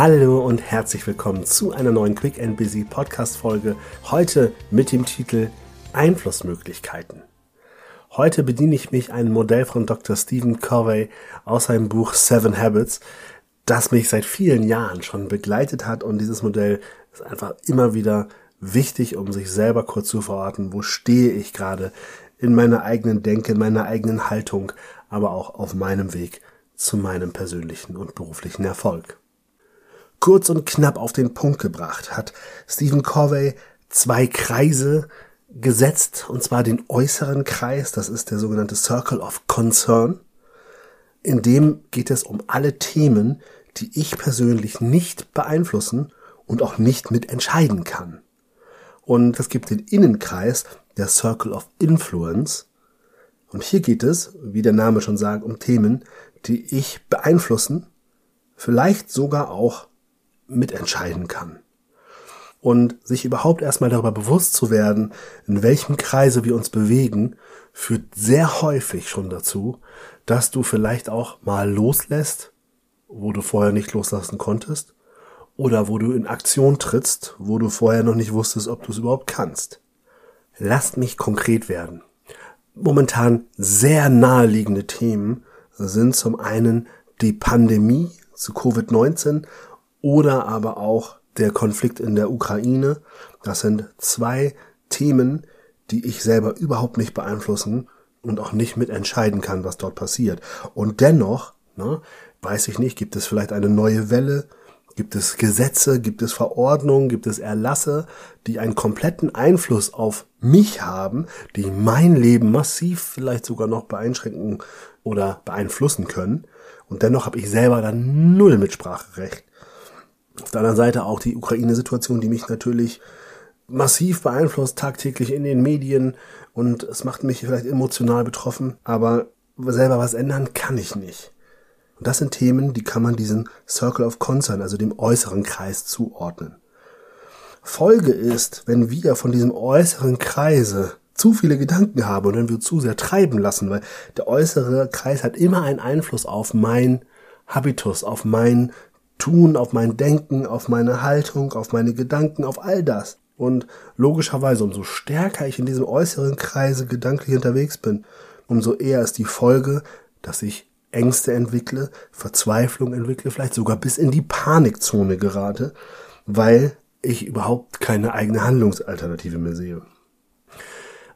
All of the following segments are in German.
Hallo und herzlich willkommen zu einer neuen Quick and Busy Podcast Folge. Heute mit dem Titel Einflussmöglichkeiten. Heute bediene ich mich einem Modell von Dr. Stephen Covey aus seinem Buch Seven Habits, das mich seit vielen Jahren schon begleitet hat und dieses Modell ist einfach immer wieder wichtig, um sich selber kurz zu verorten, wo stehe ich gerade in meiner eigenen Denke, in meiner eigenen Haltung, aber auch auf meinem Weg zu meinem persönlichen und beruflichen Erfolg. Kurz und knapp auf den Punkt gebracht hat Stephen Covey zwei Kreise gesetzt, und zwar den äußeren Kreis, das ist der sogenannte Circle of Concern. In dem geht es um alle Themen, die ich persönlich nicht beeinflussen und auch nicht mitentscheiden kann. Und es gibt den Innenkreis, der Circle of Influence. Und hier geht es, wie der Name schon sagt, um Themen, die ich beeinflussen, vielleicht sogar auch mitentscheiden kann. Und sich überhaupt erstmal darüber bewusst zu werden, in welchem Kreise wir uns bewegen, führt sehr häufig schon dazu, dass du vielleicht auch mal loslässt, wo du vorher nicht loslassen konntest, oder wo du in Aktion trittst, wo du vorher noch nicht wusstest, ob du es überhaupt kannst. Lasst mich konkret werden. Momentan sehr naheliegende Themen sind zum einen die Pandemie zu Covid-19 oder aber auch der Konflikt in der Ukraine. Das sind zwei Themen, die ich selber überhaupt nicht beeinflussen und auch nicht mitentscheiden kann, was dort passiert. Und dennoch, ne, weiß ich nicht, gibt es vielleicht eine neue Welle, gibt es Gesetze, gibt es Verordnungen, gibt es Erlasse, die einen kompletten Einfluss auf mich haben, die mein Leben massiv vielleicht sogar noch beeinschränken oder beeinflussen können. Und dennoch habe ich selber dann null Mitspracherecht. Auf der anderen Seite auch die Ukraine-Situation, die mich natürlich massiv beeinflusst, tagtäglich in den Medien und es macht mich vielleicht emotional betroffen, aber selber was ändern kann ich nicht. Und das sind Themen, die kann man diesem Circle of Concern, also dem äußeren Kreis, zuordnen. Folge ist, wenn wir von diesem äußeren Kreise zu viele Gedanken haben und wenn wir zu sehr treiben lassen, weil der äußere Kreis hat immer einen Einfluss auf mein Habitus, auf mein Tun, auf mein Denken, auf meine Haltung, auf meine Gedanken, auf all das. Und logischerweise, umso stärker ich in diesem äußeren Kreise gedanklich unterwegs bin, umso eher ist die Folge, dass ich Ängste entwickle, Verzweiflung entwickle, vielleicht sogar bis in die Panikzone gerate, weil ich überhaupt keine eigene Handlungsalternative mehr sehe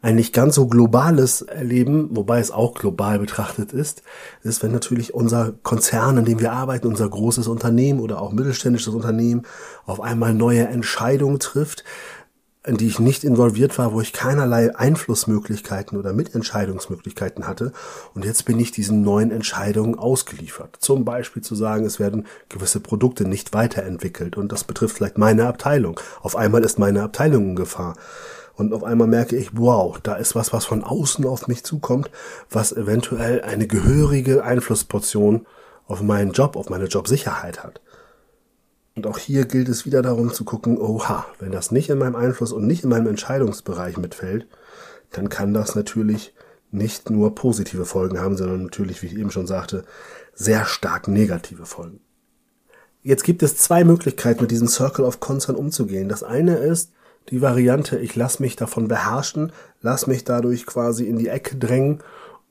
ein nicht ganz so globales Erleben, wobei es auch global betrachtet ist, ist, wenn natürlich unser Konzern, in dem wir arbeiten, unser großes Unternehmen oder auch mittelständisches Unternehmen auf einmal neue Entscheidungen trifft, in die ich nicht involviert war, wo ich keinerlei Einflussmöglichkeiten oder Mitentscheidungsmöglichkeiten hatte. Und jetzt bin ich diesen neuen Entscheidungen ausgeliefert. Zum Beispiel zu sagen, es werden gewisse Produkte nicht weiterentwickelt und das betrifft vielleicht meine Abteilung. Auf einmal ist meine Abteilung in Gefahr. Und auf einmal merke ich, wow, da ist was, was von außen auf mich zukommt, was eventuell eine gehörige Einflussportion auf meinen Job, auf meine Jobsicherheit hat. Und auch hier gilt es wieder darum zu gucken, oha, wenn das nicht in meinem Einfluss und nicht in meinem Entscheidungsbereich mitfällt, dann kann das natürlich nicht nur positive Folgen haben, sondern natürlich, wie ich eben schon sagte, sehr stark negative Folgen. Jetzt gibt es zwei Möglichkeiten, mit diesem Circle of Concern umzugehen. Das eine ist, die Variante, ich lass mich davon beherrschen, lass mich dadurch quasi in die Ecke drängen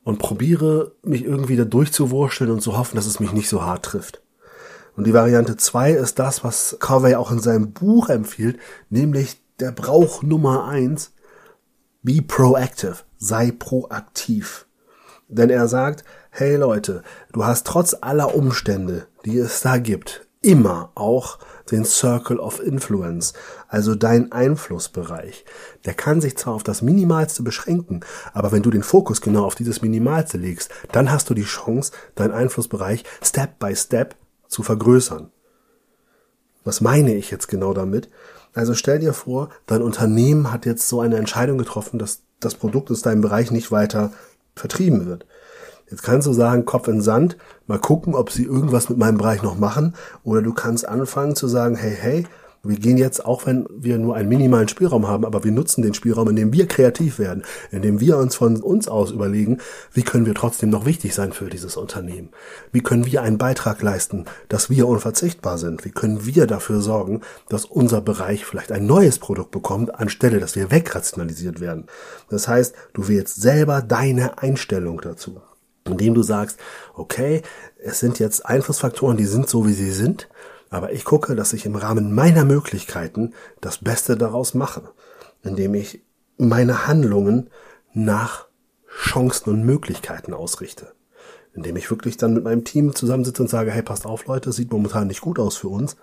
und probiere mich irgendwie da durchzuwurschteln und zu hoffen, dass es mich nicht so hart trifft. Und die Variante zwei ist das, was Covey auch in seinem Buch empfiehlt, nämlich der Brauch Nummer eins: be proactive, sei proaktiv. Denn er sagt, hey Leute, du hast trotz aller Umstände, die es da gibt, immer auch den Circle of Influence, also dein Einflussbereich. Der kann sich zwar auf das Minimalste beschränken, aber wenn du den Fokus genau auf dieses Minimalste legst, dann hast du die Chance, deinen Einflussbereich Step by Step zu vergrößern. Was meine ich jetzt genau damit? Also stell dir vor, dein Unternehmen hat jetzt so eine Entscheidung getroffen, dass das Produkt aus deinem Bereich nicht weiter vertrieben wird. Jetzt kannst du sagen, Kopf in Sand, mal gucken, ob sie irgendwas mit meinem Bereich noch machen. Oder du kannst anfangen zu sagen, hey, hey, Wir gehen jetzt, auch wenn wir nur einen minimalen Spielraum haben, aber wir nutzen den Spielraum, indem wir kreativ werden, indem wir uns von uns aus überlegen, wie können wir trotzdem noch wichtig sein für dieses Unternehmen? Wie können wir einen Beitrag leisten, dass wir unverzichtbar sind? Wie können wir dafür sorgen, dass unser Bereich vielleicht ein neues Produkt bekommt, anstelle, dass wir wegrationalisiert werden? Das heißt, du wählst selber deine Einstellung dazu indem du sagst, okay, es sind jetzt Einflussfaktoren, die sind so, wie sie sind, aber ich gucke, dass ich im Rahmen meiner Möglichkeiten das Beste daraus mache, indem ich meine Handlungen nach Chancen und Möglichkeiten ausrichte. Indem ich wirklich dann mit meinem Team zusammensitze und sage, hey, passt auf, Leute, sieht momentan nicht gut aus für uns.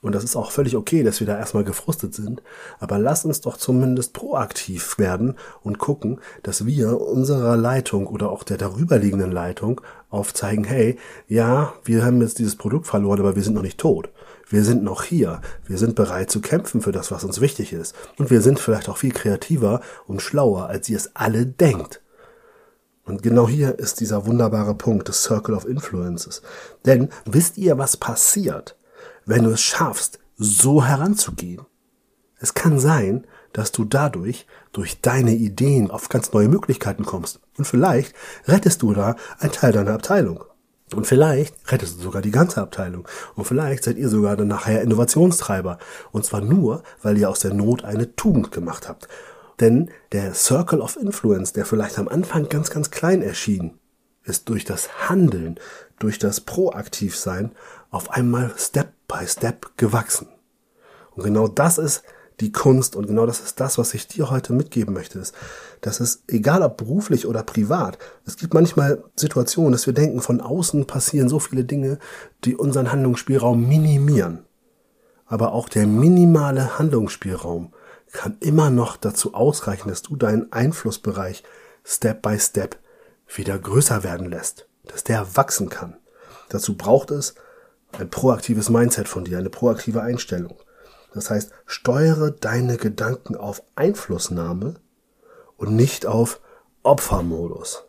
Und das ist auch völlig okay, dass wir da erstmal gefrustet sind. Aber lass uns doch zumindest proaktiv werden und gucken, dass wir unserer Leitung oder auch der darüberliegenden Leitung aufzeigen, hey, ja, wir haben jetzt dieses Produkt verloren, aber wir sind noch nicht tot. Wir sind noch hier. Wir sind bereit zu kämpfen für das, was uns wichtig ist. Und wir sind vielleicht auch viel kreativer und schlauer, als ihr es alle denkt. Und genau hier ist dieser wunderbare Punkt des Circle of Influences. Denn wisst ihr, was passiert, wenn du es schaffst, so heranzugehen. Es kann sein, dass du dadurch durch deine Ideen auf ganz neue Möglichkeiten kommst. Und vielleicht rettest du da einen Teil deiner Abteilung. Und vielleicht rettest du sogar die ganze Abteilung. Und vielleicht seid ihr sogar dann nachher Innovationstreiber. Und zwar nur, weil ihr aus der Not eine Tugend gemacht habt. Denn der Circle of Influence, der vielleicht am Anfang ganz, ganz klein erschien, ist durch das Handeln, durch das Proaktivsein auf einmal Step by Step gewachsen. Und genau das ist die Kunst und genau das ist das, was ich dir heute mitgeben möchte, ist, dass es, egal ob beruflich oder privat, es gibt manchmal Situationen, dass wir denken, von außen passieren so viele Dinge, die unseren Handlungsspielraum minimieren. Aber auch der minimale Handlungsspielraum kann immer noch dazu ausreichen, dass du deinen Einflussbereich Step by Step wieder größer werden lässt, dass der wachsen kann. Dazu braucht es ein proaktives Mindset von dir, eine proaktive Einstellung. Das heißt, steuere deine Gedanken auf Einflussnahme und nicht auf Opfermodus.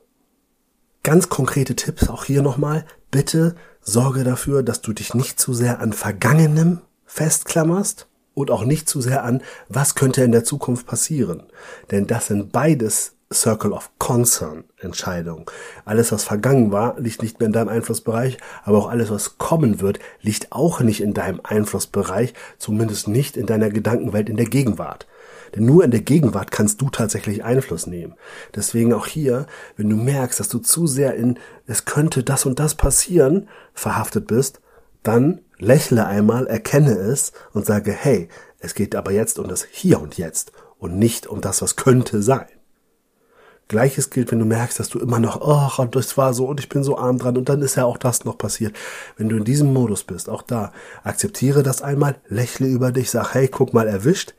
Ganz konkrete Tipps auch hier nochmal. Bitte sorge dafür, dass du dich nicht zu sehr an Vergangenem festklammerst und auch nicht zu sehr an, was könnte in der Zukunft passieren. Denn das sind beides Circle of Concern Entscheidung. Alles, was vergangen war, liegt nicht mehr in deinem Einflussbereich, aber auch alles, was kommen wird, liegt auch nicht in deinem Einflussbereich, zumindest nicht in deiner Gedankenwelt in der Gegenwart. Denn nur in der Gegenwart kannst du tatsächlich Einfluss nehmen. Deswegen auch hier, wenn du merkst, dass du zu sehr in es könnte das und das passieren verhaftet bist, dann lächle einmal, erkenne es und sage, hey, es geht aber jetzt um das Hier und Jetzt und nicht um das, was könnte sein. Gleiches gilt, wenn du merkst, dass du immer noch, ach, das war so und ich bin so arm dran und dann ist ja auch das noch passiert. Wenn du in diesem Modus bist, auch da, akzeptiere das einmal, lächle über dich, sag, hey, guck mal, erwischt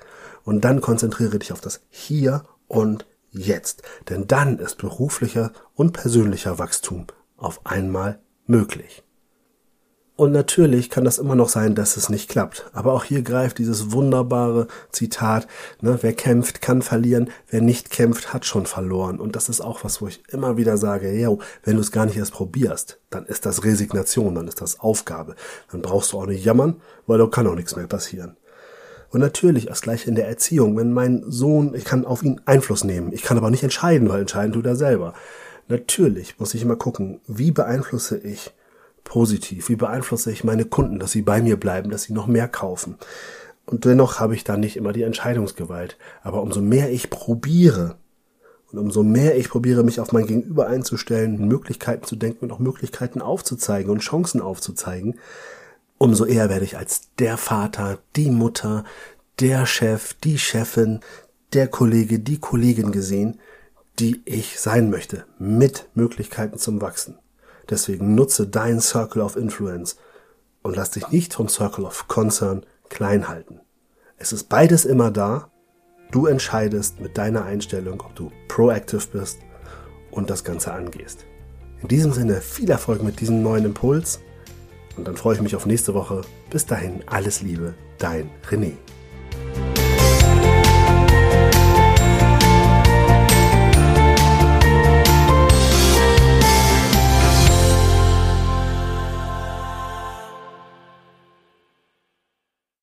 und dann konzentriere dich auf das Hier und Jetzt. Denn dann ist beruflicher und persönlicher Wachstum auf einmal möglich. Und natürlich kann das immer noch sein, dass es nicht klappt. Aber auch hier greift dieses wunderbare Zitat, ne, wer kämpft, kann verlieren, wer nicht kämpft, hat schon verloren. Und das ist auch was, wo ich immer wieder sage, yo, wenn du es gar nicht erst probierst, dann ist das Resignation, dann ist das Aufgabe. Dann brauchst du auch nicht jammern, weil da kann auch nichts mehr passieren. Und natürlich, das gleiche in der Erziehung. Wenn mein Sohn, ich kann auf ihn Einfluss nehmen, ich kann aber nicht entscheiden, weil entscheiden tut er selber. Natürlich muss ich immer gucken, wie beeinflusse ich positiv? Wie beeinflusse ich meine Kunden, dass sie bei mir bleiben, dass sie noch mehr kaufen? Und dennoch habe ich da nicht immer die Entscheidungsgewalt. Aber umso mehr ich probiere und umso mehr ich probiere, mich auf mein Gegenüber einzustellen, Möglichkeiten zu denken und auch Möglichkeiten aufzuzeigen und Chancen aufzuzeigen, umso eher werde ich als der Vater, die Mutter, der Chef, die Chefin, der Kollege, die Kollegin gesehen, die ich sein möchte, mit Möglichkeiten zum Wachsen. Deswegen nutze dein Circle of Influence und lass dich nicht vom Circle of Concern klein halten. Es ist beides immer da. Du entscheidest mit deiner Einstellung, ob du proactive bist und das Ganze angehst. In diesem Sinne viel Erfolg mit diesem neuen Impuls und dann freue ich mich auf nächste Woche. Bis dahin alles Liebe, dein René.